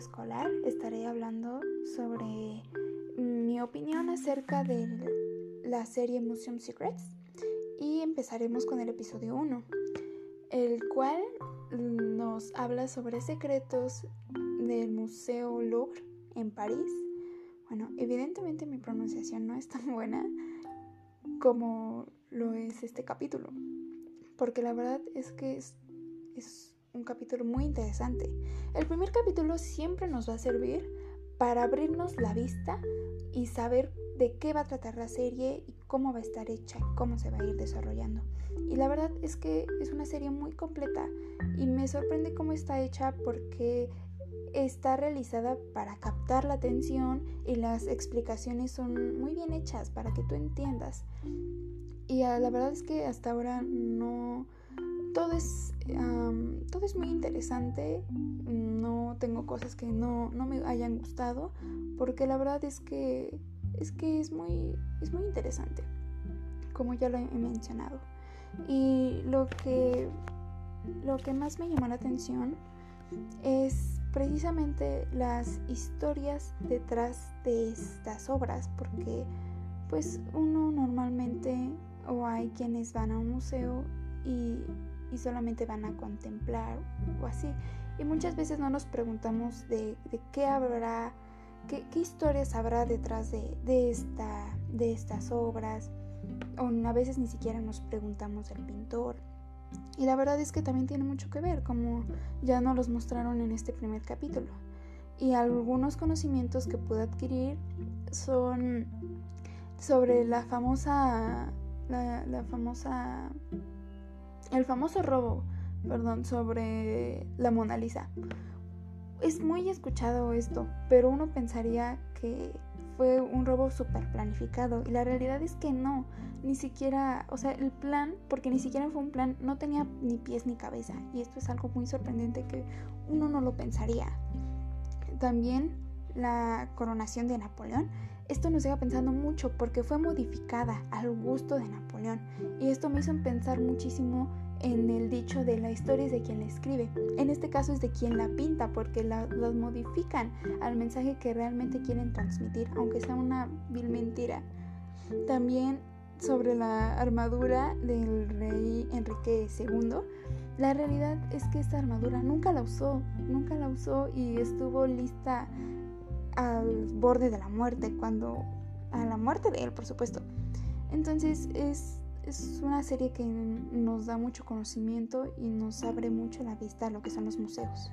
escolar estaré hablando sobre mi opinión acerca de la serie Museum Secrets y empezaremos con el episodio 1, el cual nos habla sobre secretos del Museo Louvre en París. Bueno, evidentemente mi pronunciación no es tan buena como lo es este capítulo, porque la verdad es que es, es un capítulo muy interesante. El primer capítulo siempre nos va a servir para abrirnos la vista y saber de qué va a tratar la serie y cómo va a estar hecha, cómo se va a ir desarrollando. Y la verdad es que es una serie muy completa y me sorprende cómo está hecha porque está realizada para captar la atención y las explicaciones son muy bien hechas para que tú entiendas. Y ah, la verdad es que hasta ahora no todo es, todo es muy interesante. No tengo cosas que no, me hayan gustado. Porque la verdad es que es, que es, muy, es muy interesante. Como ya lo he mencionado. Y lo que, lo que más me llamó la atención es precisamente las historias detrás de estas obras. Porque pues uno normalmente o hay quienes van a un museo y y solamente van a contemplar o así. Y muchas veces no nos preguntamos de, qué habrá, qué, historias habrá detrás de, esta, de estas obras. O a veces ni siquiera nos preguntamos del pintor. Y la verdad es que también tiene mucho que ver, como ya nos los mostraron en este primer capítulo. Y algunos conocimientos que pude adquirir son sobre la famosa, la famosa el famoso robo, perdón, sobre la Mona Lisa. Es muy escuchado esto, pero uno pensaría que fue un robo súper planificado y la realidad es que no, ni siquiera, o sea, el plan, porque ni siquiera fue un plan, no tenía ni pies ni cabeza y esto es algo muy sorprendente que uno no lo pensaría. También la coronación de Napoleón esto nos deja pensando mucho porque fue modificada al gusto de Napoleón y esto me hizo pensar muchísimo en el dicho de la historia es de quien la escribe. En este caso es de quien la pinta porque la, los modifican al mensaje que realmente quieren transmitir, aunque sea una vil mentira. También sobre la armadura del rey Enrique II. La realidad es que esta armadura nunca la usó, nunca la usó y estuvo lista al borde de la muerte, cuando a la muerte de él, por supuesto. Entonces es, es una serie que nos da mucho conocimiento y nos abre mucho la vista a lo que son los museos.